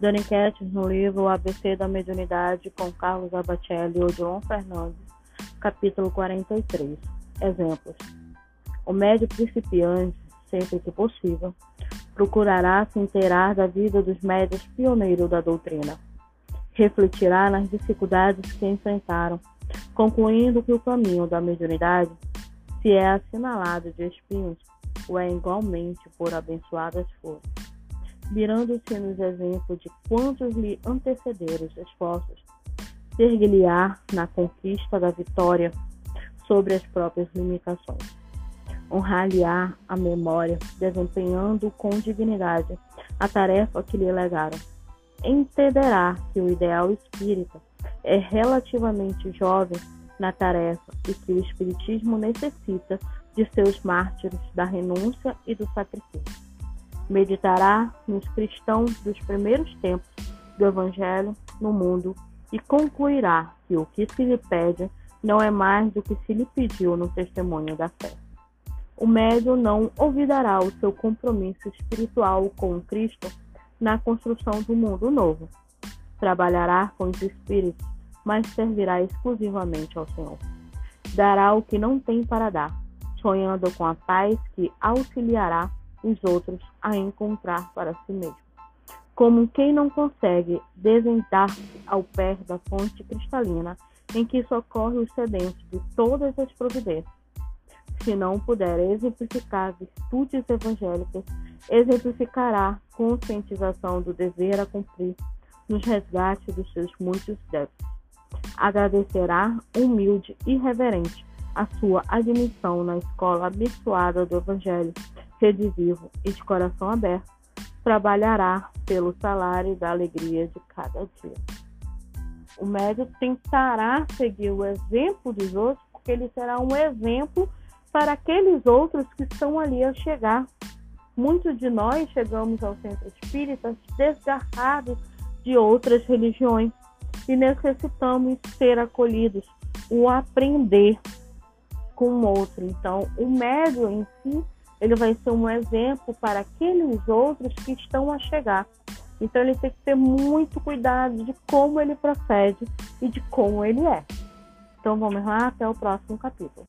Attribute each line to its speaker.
Speaker 1: dando enquetes no livro ABC da Mediunidade com Carlos Abatelli e Odilon Fernandes, capítulo 43. Exemplos. O médio principiante, sempre que possível, procurará se inteirar da vida dos médios pioneiros da doutrina. Refletirá nas dificuldades que enfrentaram, concluindo que o caminho da mediunidade, se é assinalado de espinhos, o é igualmente por abençoadas flores mirando-se nos exemplos de quantos lhe antecederam os esforços, ser-lhe-á na conquista da vitória sobre as próprias limitações. Honrar-lhe-á a memória, desempenhando com dignidade a tarefa que lhe legaram. Entenderá que o ideal espírita é relativamente jovem na tarefa e que o Espiritismo necessita de seus mártires da renúncia e do sacrifício meditará nos cristãos dos primeiros tempos do Evangelho no mundo e concluirá que o que se lhe pede não é mais do que se lhe pediu no testemunho da fé. O médium não olvidará o seu compromisso espiritual com Cristo na construção do mundo novo. Trabalhará com os espíritos, mas servirá exclusivamente ao Senhor. Dará o que não tem para dar, sonhando com a paz que auxiliará os outros a encontrar para si mesmo. Como quem não consegue desentar-se ao pé da fonte cristalina em que socorre os sedentos de todas as providências. Se não puder exemplificar virtudes evangélicas, exemplificará conscientização do dever a cumprir nos resgates dos seus muitos débitos. Agradecerá humilde e reverente a sua admissão na escola abençoada do Evangelho sede vivo e de coração aberto, trabalhará pelo salário da alegria de cada dia. O médio tentará seguir o exemplo dos outros, porque ele será um exemplo para aqueles outros que estão ali a chegar. Muitos de nós chegamos ao centro espírita desgarrados de outras religiões e necessitamos ser acolhidos, o aprender com o outro. Então, o médio em si ele vai ser um exemplo para aqueles outros que estão a chegar. Então ele tem que ter muito cuidado de como ele procede e de como ele é. Então vamos lá até o próximo capítulo.